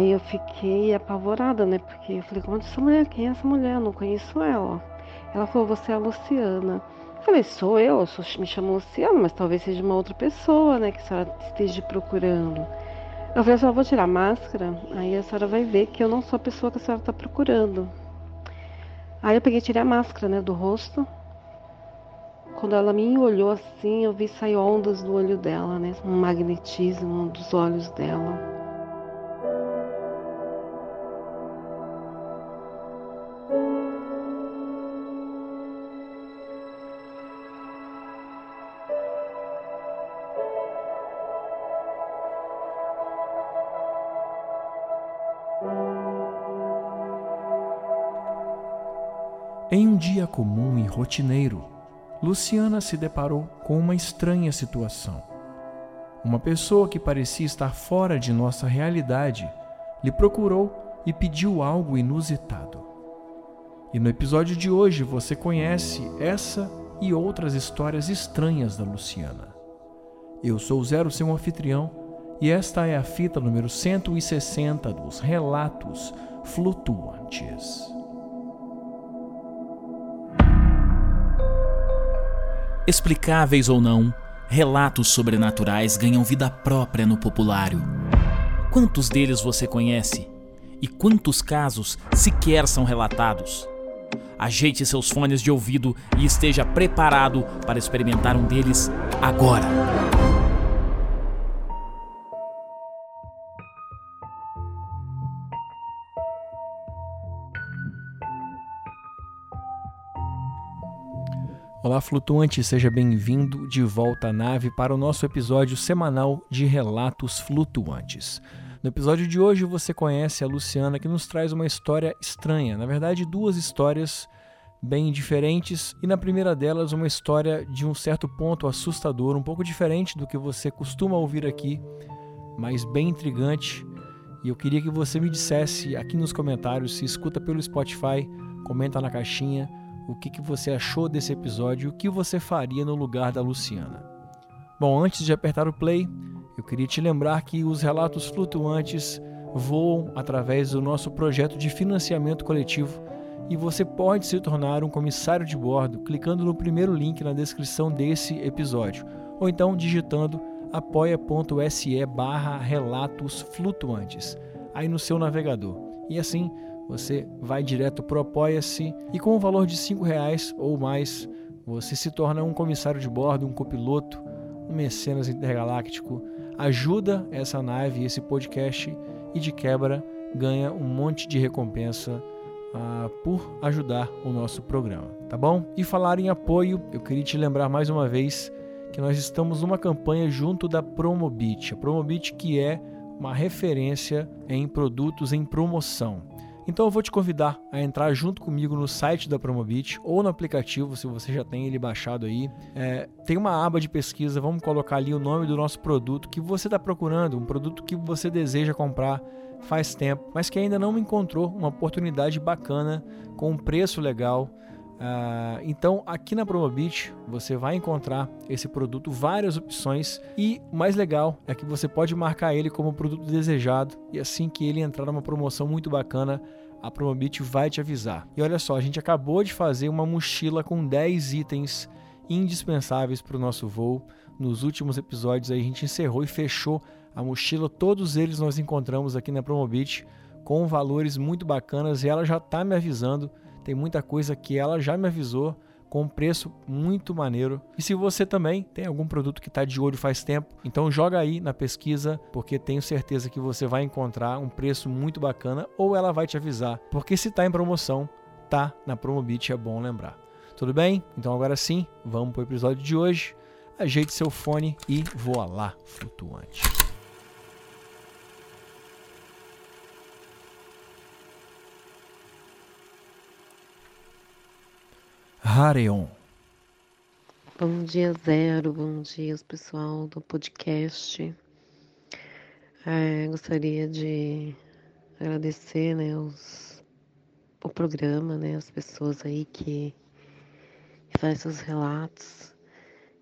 Aí eu fiquei apavorada, né? Porque eu falei, onde essa mulher? Quem é essa mulher? Eu não conheço ela. Ela falou, você é a Luciana. Eu falei, sou eu, me chamo Luciana, mas talvez seja uma outra pessoa, né? Que a senhora esteja procurando. Eu falei, só vou tirar a máscara, aí a senhora vai ver que eu não sou a pessoa que a senhora está procurando. Aí eu peguei tirei a máscara, né, do rosto. Quando ela me olhou assim, eu vi sair ondas do olho dela, né? Um magnetismo dos olhos dela. Rotineiro, Luciana se deparou com uma estranha situação. Uma pessoa que parecia estar fora de nossa realidade lhe procurou e pediu algo inusitado. E no episódio de hoje você conhece essa e outras histórias estranhas da Luciana. Eu sou o Zero, seu anfitrião, e esta é a fita número 160 dos Relatos Flutuantes. Explicáveis ou não, relatos sobrenaturais ganham vida própria no populário. Quantos deles você conhece? E quantos casos sequer são relatados? Ajeite seus fones de ouvido e esteja preparado para experimentar um deles agora. Olá, flutuante, seja bem-vindo de volta à nave para o nosso episódio semanal de Relatos Flutuantes. No episódio de hoje você conhece a Luciana que nos traz uma história estranha, na verdade, duas histórias bem diferentes, e na primeira delas, uma história de um certo ponto assustador, um pouco diferente do que você costuma ouvir aqui, mas bem intrigante. E eu queria que você me dissesse aqui nos comentários se escuta pelo Spotify, comenta na caixinha o que, que você achou desse episódio e o que você faria no lugar da Luciana. Bom, antes de apertar o play, eu queria te lembrar que os relatos flutuantes voam através do nosso projeto de financiamento coletivo e você pode se tornar um comissário de bordo clicando no primeiro link na descrição desse episódio ou então digitando apoia.se barra relatos flutuantes aí no seu navegador. E assim você vai direto para o Apoia-se e com o valor de R$ reais ou mais, você se torna um comissário de bordo, um copiloto, um mecenas intergaláctico, ajuda essa nave, esse podcast e de quebra ganha um monte de recompensa uh, por ajudar o nosso programa, tá bom? E falar em apoio, eu queria te lembrar mais uma vez que nós estamos numa campanha junto da Promobit, a Promobit que é uma referência em produtos em promoção. Então eu vou te convidar a entrar junto comigo no site da Promobit ou no aplicativo, se você já tem ele baixado aí. É, tem uma aba de pesquisa, vamos colocar ali o nome do nosso produto que você está procurando, um produto que você deseja comprar faz tempo, mas que ainda não encontrou uma oportunidade bacana com um preço legal. Uh, então, aqui na Promobit você vai encontrar esse produto, várias opções, e o mais legal é que você pode marcar ele como produto desejado, e assim que ele entrar numa promoção muito bacana, a Promobit vai te avisar. E olha só, a gente acabou de fazer uma mochila com 10 itens indispensáveis para o nosso voo. Nos últimos episódios a gente encerrou e fechou a mochila, todos eles nós encontramos aqui na Promobit com valores muito bacanas e ela já está me avisando tem muita coisa que ela já me avisou com um preço muito maneiro. E se você também tem algum produto que está de olho faz tempo, então joga aí na pesquisa, porque tenho certeza que você vai encontrar um preço muito bacana ou ela vai te avisar, porque se está em promoção, tá na Promobit, é bom lembrar. Tudo bem? Então agora sim, vamos para o episódio de hoje. Ajeite seu fone e voa lá, flutuante. Hareon. Bom dia, Zero. Bom dia, pessoal do podcast. É, gostaria de agradecer né, os, o programa, né, as pessoas aí que, que fazem seus relatos,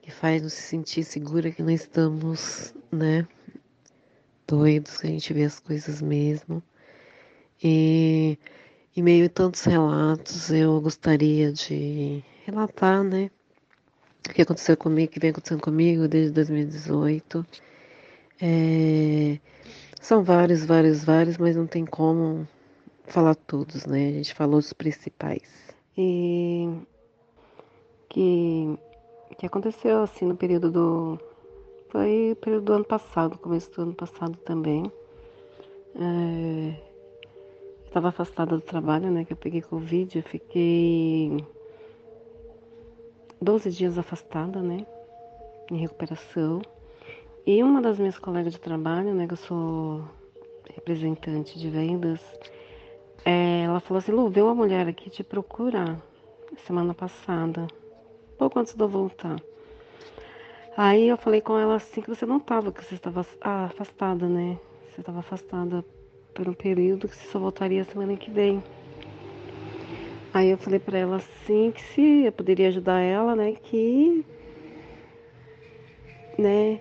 que faz nos sentir segura que nós estamos né, doidos, que a gente vê as coisas mesmo. E em meio a tantos relatos, eu gostaria de relatar, né? O que aconteceu comigo, o que vem acontecendo comigo desde 2018. É, são vários, vários, vários, mas não tem como falar todos, né? A gente falou os principais. E que, que aconteceu assim no período do. Foi período do ano passado, começo do ano passado também. É, estava afastada do trabalho, né? Que eu peguei Covid, eu fiquei 12 dias afastada, né? Em recuperação. E uma das minhas colegas de trabalho, né? Que eu sou representante de vendas, é, ela falou assim, Lu, veio uma mulher aqui te procurar semana passada, pouco antes de eu voltar. Aí eu falei com ela assim que você não estava, que você estava afastada, né? Você estava afastada por um período que você só voltaria semana que vem. Aí eu falei para ela assim que se eu poderia ajudar ela, né, que né,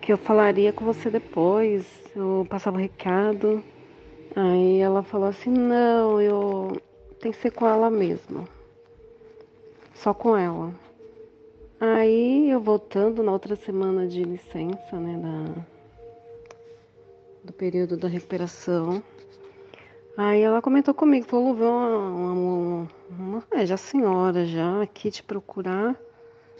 que eu falaria com você depois, eu passava o recado. Aí ela falou assim: "Não, eu tem que ser com ela mesma. Só com ela". Aí eu voltando na outra semana de licença, né, da do período da recuperação. Aí ela comentou comigo, falou, viu uma, uma, uma, é, já senhora já aqui te procurar.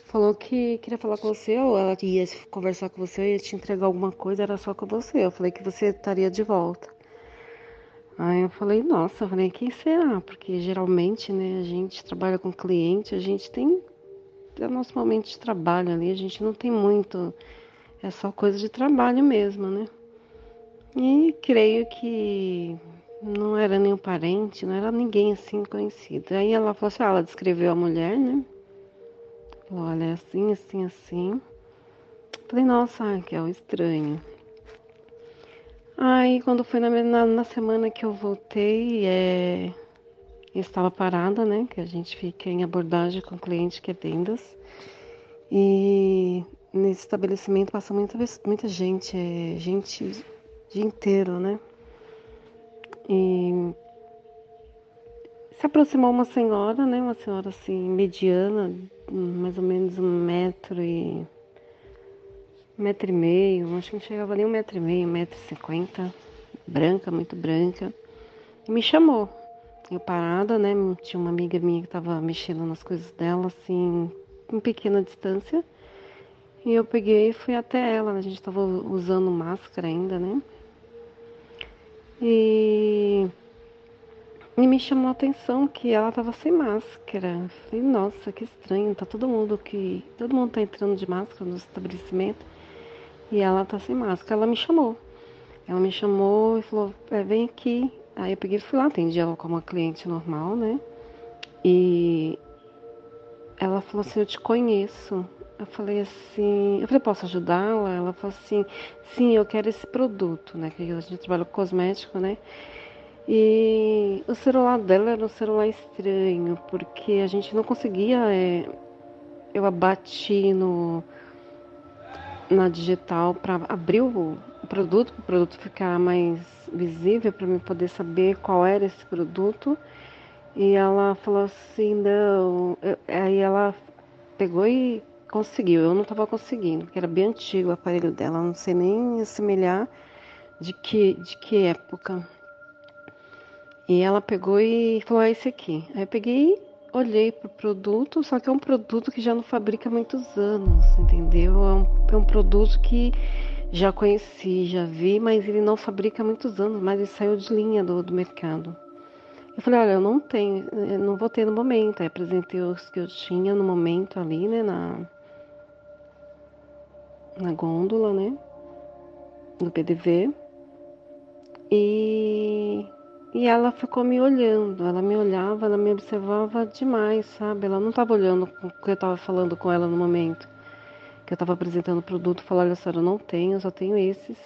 Falou que queria falar com você, ou ela ia conversar com você, ia te entregar alguma coisa, era só com você. Eu falei que você estaria de volta. Aí eu falei, nossa, eu falei, quem será? Porque geralmente, né, a gente trabalha com cliente, a gente tem é o nosso momento de trabalho ali, a gente não tem muito, é só coisa de trabalho mesmo, né? E creio que não era nenhum parente, não era ninguém assim conhecido. Aí ela falou assim, ah, ela descreveu a mulher, né? Falou, olha, é assim, assim, assim. Falei, nossa, que é o estranho. Aí quando foi na, na, na, semana que eu voltei, é, estava parada, né? Que a gente fica em abordagem com cliente que é vendas. E nesse estabelecimento passa muita, muita gente, é, gente dia inteiro, né? E se aproximou uma senhora, né? Uma senhora assim, mediana, mais ou menos um metro e. Um metro e meio, acho que não chegava nem um metro e meio, um metro e cinquenta, branca, muito branca, e me chamou. Eu parada, né? Tinha uma amiga minha que estava mexendo nas coisas dela, assim, em pequena distância. E eu peguei e fui até ela, a gente estava usando máscara ainda, né? E, e me chamou a atenção que ela estava sem máscara. Falei, nossa, que estranho, tá todo mundo que. Todo mundo tá entrando de máscara no estabelecimento e ela tá sem máscara. Ela me chamou. Ela me chamou e falou, é, vem aqui. Aí eu peguei e fui lá, atendi ela como uma cliente normal, né? E ela falou assim, eu te conheço. Eu falei assim, eu falei, posso ajudá-la? Ela falou assim, sim, eu quero esse produto, né? Que a gente trabalha com cosmético, né? E o celular dela era um celular estranho, porque a gente não conseguia. É, eu abati no, na digital para abrir o produto, para o produto ficar mais visível, para mim poder saber qual era esse produto. E ela falou assim, não. Eu, aí ela pegou e conseguiu, eu não estava conseguindo, porque era bem antigo o aparelho dela, não sei nem assemelhar de que, de que época. E ela pegou e falou, é esse aqui. Aí eu peguei olhei pro produto, só que é um produto que já não fabrica há muitos anos, entendeu? É um, é um produto que já conheci, já vi, mas ele não fabrica há muitos anos, mas ele saiu de linha do, do mercado. Eu falei, olha, eu não tenho, eu não vou ter no momento. Aí apresentei os que eu tinha no momento ali, né, na, na gôndola, né? Do PDV. E, e ela ficou me olhando, ela me olhava, ela me observava demais, sabe? Ela não estava olhando o que eu estava falando com ela no momento. Que eu estava apresentando o produto, falando, olha só, eu não tenho, eu só tenho esses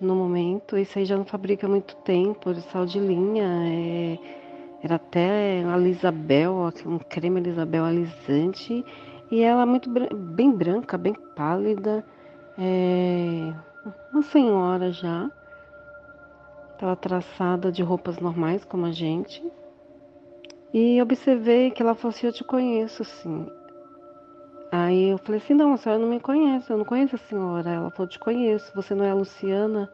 no momento. Esse aí já não fabrica há muito tempo, ele saiu de linha. É, era até a Lisabel, um creme Lisabel alisante. E ela muito bem branca, bem pálida. É, uma senhora já. Estava traçada de roupas normais, como a gente. E observei que ela falou assim: Eu te conheço, sim. Aí eu falei assim: Não, a senhora não me conhece, eu não conheço a senhora. Ela falou: Te conheço, você não é a Luciana?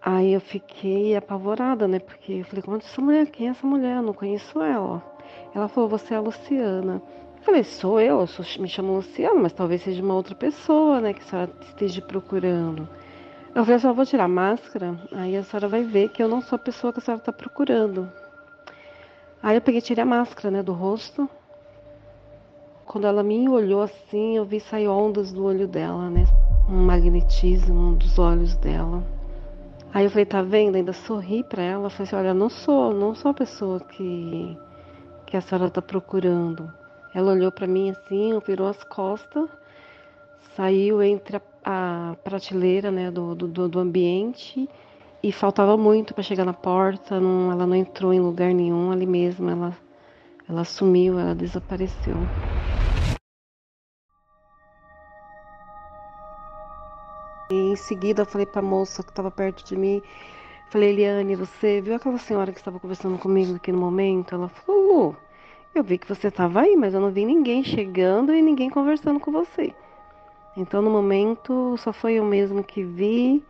Aí eu fiquei apavorada, né? Porque eu falei: Onde essa mulher? Quem é essa mulher? Eu não conheço ela. Ela falou: Você é a Luciana. Falei: Sou eu, sou, me chamo Luciana, mas talvez seja uma outra pessoa, né? Que a senhora esteja procurando. Eu falei: Só vou tirar a máscara, aí a senhora vai ver que eu não sou a pessoa que a senhora está procurando. Aí eu peguei, tirei a máscara, né, do rosto. Quando ela me olhou assim, eu vi sair ondas do olho dela, né? Um magnetismo dos olhos dela. Aí eu falei, tá vendo? Ainda sorri para ela. Falei assim, olha, não sou, não sou a pessoa que, que a senhora tá procurando. Ela olhou para mim assim, virou as costas, saiu entre a, a prateleira, né, do, do, do ambiente e faltava muito para chegar na porta, não, ela não entrou em lugar nenhum ali mesmo, ela, ela sumiu, ela desapareceu. E em seguida eu falei para a moça que estava perto de mim, falei, Eliane, você viu aquela senhora que estava conversando comigo aqui no momento? Ela falou, eu vi que você estava aí, mas eu não vi ninguém chegando e ninguém conversando com você. Então no momento só foi eu mesmo que vi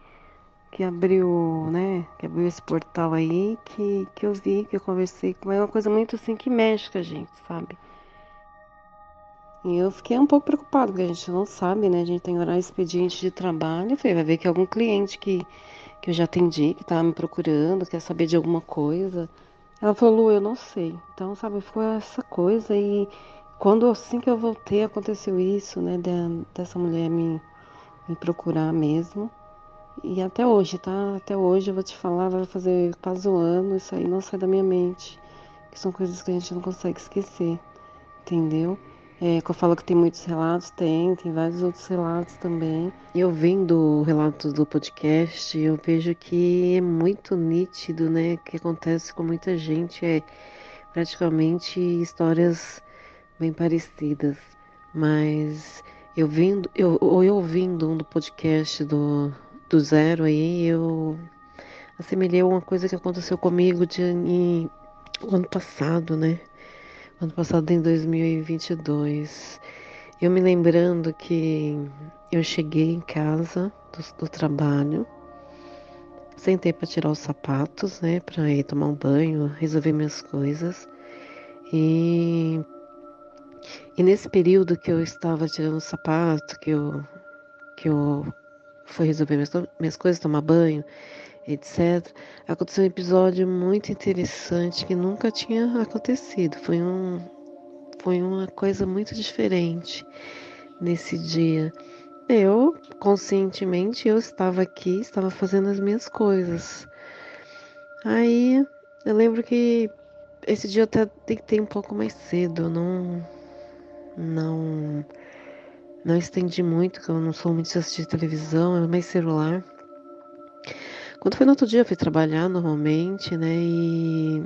que abriu, né, que abriu esse portal aí, que, que eu vi, que eu conversei com é uma coisa muito assim que mexe com a gente, sabe? E eu fiquei um pouco preocupado, porque a gente não sabe, né? A gente tem horário expediente de trabalho. Eu falei, vai ver que algum cliente que, que eu já atendi, que tá me procurando, quer saber de alguma coisa. Ela falou, Lu, eu não sei. Então, sabe, ficou essa coisa. E quando assim que eu voltei, aconteceu isso, né? De, dessa mulher me, me procurar mesmo. E até hoje, tá? Até hoje eu vou te falar, vai fazer quase um ano, isso aí não sai da minha mente. Que são coisas que a gente não consegue esquecer, entendeu? É, que eu falo que tem muitos relatos, tem, tem vários outros relatos também. E eu vendo relatos do podcast, eu vejo que é muito nítido, né? Que acontece com muita gente, é praticamente histórias bem parecidas. Mas eu vendo, eu, eu ouvindo um do podcast do do zero aí, eu assemelhei uma coisa que aconteceu comigo de, em, ano passado, né? Ano passado, em 2022. Eu me lembrando que eu cheguei em casa do, do trabalho, sentei para tirar os sapatos, né? Para ir tomar um banho, resolver minhas coisas. E, e nesse período que eu estava tirando o sapato, que eu, que eu foi resolver minhas, minhas coisas, tomar banho, etc. Aconteceu um episódio muito interessante que nunca tinha acontecido. Foi, um, foi uma coisa muito diferente nesse dia. Eu, conscientemente, eu estava aqui, estava fazendo as minhas coisas. Aí, eu lembro que esse dia eu até deitei um pouco mais cedo, não não não estendi muito, que eu não sou muito de assistir televisão, é mais celular. Quando foi no outro dia, eu fui trabalhar normalmente, né? E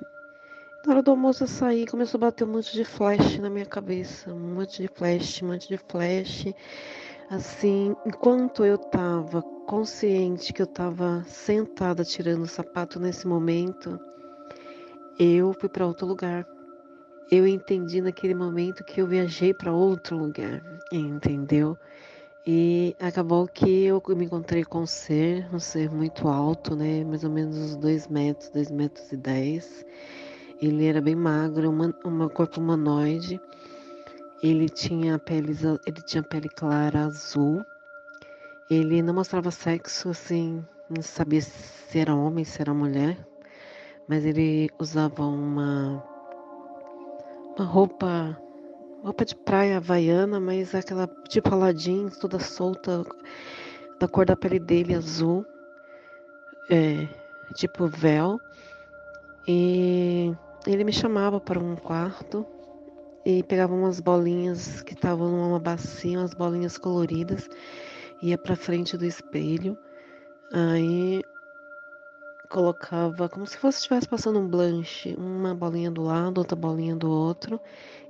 na hora do almoço eu saí, começou a bater um monte de flash na minha cabeça. Um monte de flash, um monte de flash. Assim, enquanto eu tava consciente que eu tava sentada tirando o sapato nesse momento, eu fui para outro lugar eu entendi naquele momento que eu viajei para outro lugar, entendeu? E acabou que eu me encontrei com um ser, um ser muito alto, né? Mais ou menos uns 2 metros, 2 metros e 10. Ele era bem magro, uma, um corpo humanoide. Ele tinha pele, ele tinha pele clara azul. Ele não mostrava sexo, assim, não sabia se era homem, se era mulher. Mas ele usava uma uma roupa, roupa de praia havaiana, mas aquela tipo Aladdin, toda solta, da cor da pele dele azul, é, tipo véu. E ele me chamava para um quarto e pegava umas bolinhas que estavam numa bacia, umas bolinhas coloridas, ia para frente do espelho. Aí colocava como se fosse estivesse passando um blanche, uma bolinha do lado, outra bolinha do outro,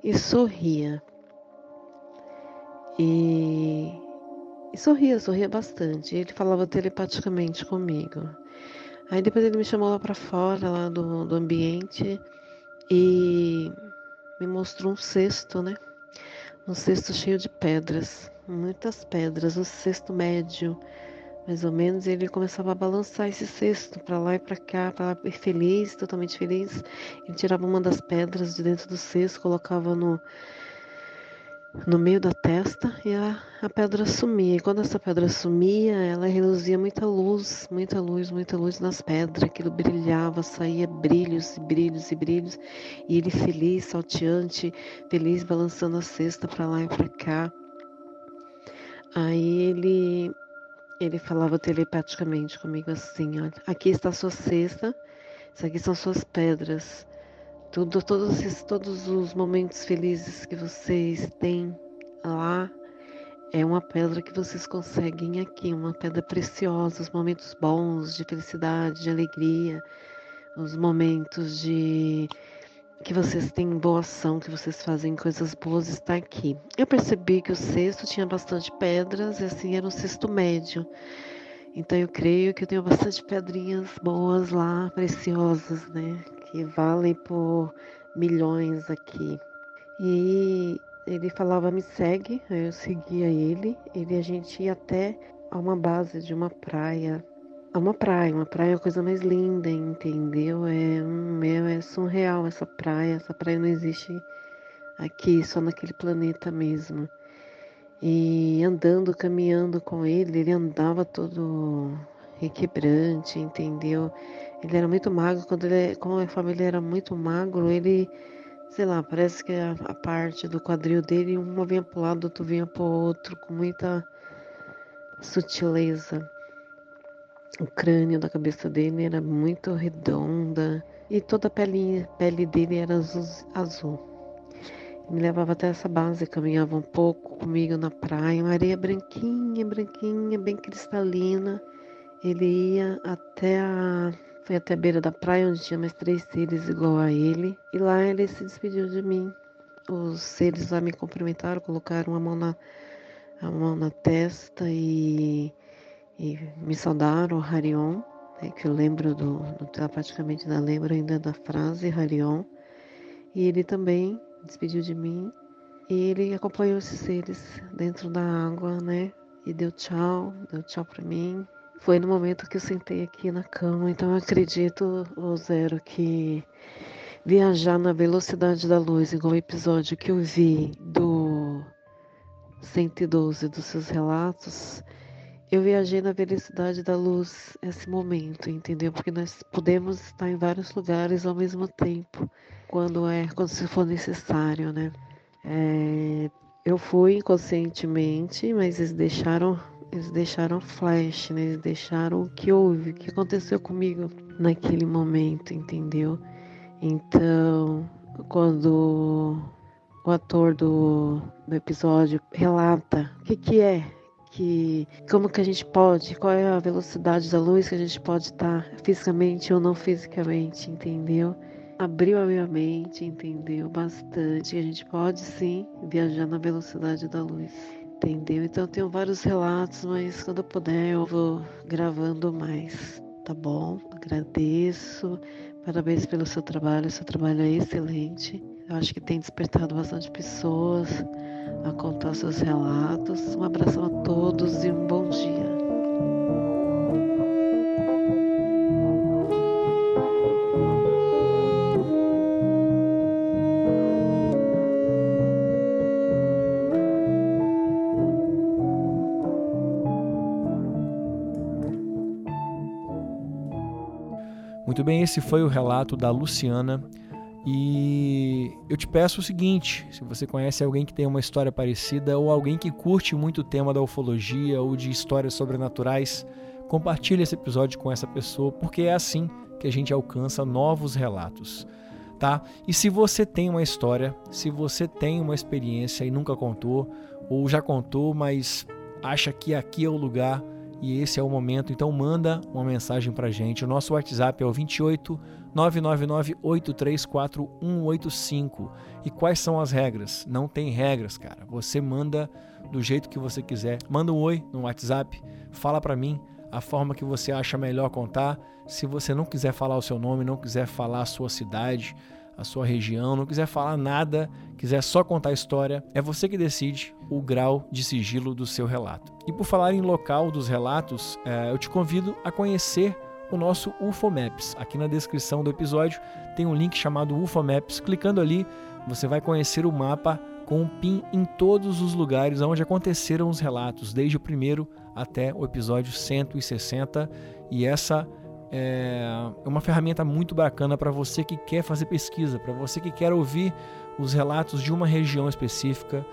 e sorria. E e sorria, sorria bastante. Ele falava telepaticamente comigo. Aí depois ele me chamou lá para fora, lá do, do ambiente, e me mostrou um cesto, né? Um cesto cheio de pedras, muitas pedras, um cesto médio, mais ou menos. Ele começava a balançar esse cesto para lá e para cá, para feliz, totalmente feliz. Ele tirava uma das pedras de dentro do cesto, colocava no no meio da testa e a, a pedra sumia. E quando essa pedra sumia, ela reluzia muita luz, muita luz, muita luz nas pedras. Aquilo brilhava, saía brilhos e brilhos e brilhos. E ele feliz, salteante, feliz, balançando a cesta para lá e para cá. Aí ele ele falava telepaticamente comigo assim, olha, aqui está a sua cesta, isso aqui são suas pedras. Tudo, todos, todos os momentos felizes que vocês têm lá é uma pedra que vocês conseguem aqui, uma pedra preciosa, os momentos bons de felicidade, de alegria, os momentos de que vocês têm boa ação, que vocês fazem coisas boas, está aqui. Eu percebi que o cesto tinha bastante pedras, e assim era um cesto médio. Então eu creio que eu tenho bastante pedrinhas boas lá, preciosas, né? que valem por milhões aqui. E ele falava, me segue, eu seguia ele, ele a gente ia até a uma base de uma praia. A uma praia, uma praia é a coisa mais linda, entendeu? É um é surreal essa praia, essa praia não existe aqui, só naquele planeta mesmo. E andando, caminhando com ele, ele andava todo requebrante, entendeu? Ele era muito magro, quando ele, como a família era muito magro, ele, sei lá, parece que a, a parte do quadril dele, uma vinha para o lado, outro vinha para o outro, com muita sutileza. O crânio da cabeça dele era muito redonda e toda a pele, dele era azul. Me levava até essa base, caminhava um pouco comigo na praia, uma areia branquinha, branquinha, bem cristalina. Ele ia até a até a beira da praia, onde tinha mais três seres igual a ele. E lá ele se despediu de mim. Os seres lá me cumprimentaram, colocaram a mão na, a mão na testa e, e me saudaram, Harion, né, que eu lembro do, do telepaticamente ainda lembro ainda da frase Harion. E ele também despediu de mim. E ele acompanhou esses seres dentro da água, né? E deu tchau, deu tchau para mim, foi no momento que eu sentei aqui na cama. Então eu acredito, o Zero, que viajar na velocidade da luz, igual o episódio que eu vi do 112 dos seus relatos, eu viajei na velocidade da luz esse momento, entendeu? Porque nós podemos estar em vários lugares ao mesmo tempo, quando é, quando se for necessário, né? É, eu fui inconscientemente, mas eles deixaram eles deixaram flash, né? Eles deixaram o que houve, o que aconteceu comigo naquele momento, entendeu? Então, quando o ator do, do episódio relata o que, que é que como que a gente pode, qual é a velocidade da luz que a gente pode estar fisicamente ou não fisicamente, entendeu? Abriu a minha mente, entendeu? Bastante. A gente pode sim viajar na velocidade da luz entendeu? Então eu tenho vários relatos, mas quando eu puder eu vou gravando mais, tá bom? Agradeço, parabéns pelo seu trabalho, seu trabalho é excelente. Eu acho que tem despertado bastante pessoas a contar seus relatos. Um abraço a todos e um bom dia. Muito bem, esse foi o relato da Luciana. E eu te peço o seguinte: se você conhece alguém que tem uma história parecida ou alguém que curte muito o tema da ufologia ou de histórias sobrenaturais, compartilhe esse episódio com essa pessoa, porque é assim que a gente alcança novos relatos. Tá? E se você tem uma história, se você tem uma experiência e nunca contou, ou já contou, mas acha que aqui é o lugar, e esse é o momento. Então manda uma mensagem pra gente. O nosso WhatsApp é o 28 999 834 185. E quais são as regras? Não tem regras, cara. Você manda do jeito que você quiser. Manda um oi no WhatsApp, fala para mim a forma que você acha melhor contar. Se você não quiser falar o seu nome, não quiser falar a sua cidade, a sua região, não quiser falar nada, quiser só contar a história, é você que decide o grau de sigilo do seu relato. E por falar em local dos relatos, é, eu te convido a conhecer o nosso UFO Maps. Aqui na descrição do episódio tem um link chamado UFO Maps. Clicando ali, você vai conhecer o mapa com um pin em todos os lugares onde aconteceram os relatos, desde o primeiro até o episódio 160. E essa é uma ferramenta muito bacana para você que quer fazer pesquisa, para você que quer ouvir os relatos de uma região específica.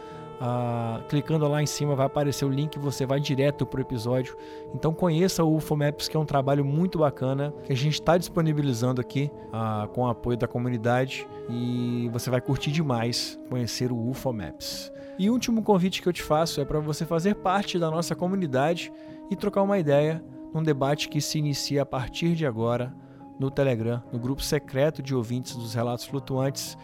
Ah, clicando lá em cima vai aparecer o link, você vai direto para o episódio. Então conheça o UFO Maps, que é um trabalho muito bacana que a gente está disponibilizando aqui ah, com o apoio da comunidade e você vai curtir demais conhecer o UFO Maps. E o último convite que eu te faço é para você fazer parte da nossa comunidade e trocar uma ideia num debate que se inicia a partir de agora no Telegram, no grupo secreto de ouvintes dos Relatos Flutuantes.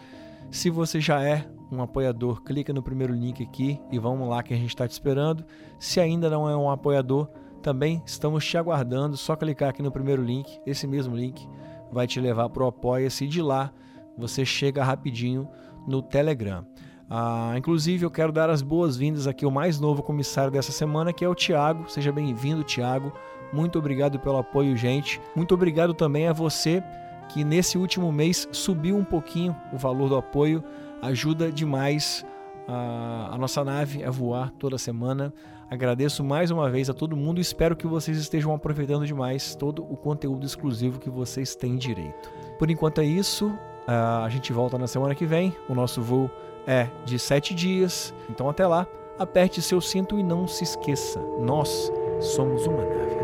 Se você já é um apoiador, clica no primeiro link aqui e vamos lá que a gente está te esperando. Se ainda não é um apoiador, também estamos te aguardando. Só clicar aqui no primeiro link, esse mesmo link vai te levar para o Apoia-se e de lá você chega rapidinho no Telegram. Ah, inclusive, eu quero dar as boas-vindas aqui ao mais novo comissário dessa semana, que é o Tiago. Seja bem-vindo, Tiago. Muito obrigado pelo apoio, gente. Muito obrigado também a você que nesse último mês subiu um pouquinho o valor do apoio. Ajuda demais a, a nossa nave a voar toda semana. Agradeço mais uma vez a todo mundo e espero que vocês estejam aproveitando demais todo o conteúdo exclusivo que vocês têm direito. Por enquanto é isso. Uh, a gente volta na semana que vem. O nosso voo é de sete dias. Então até lá, aperte seu cinto e não se esqueça: nós somos uma nave.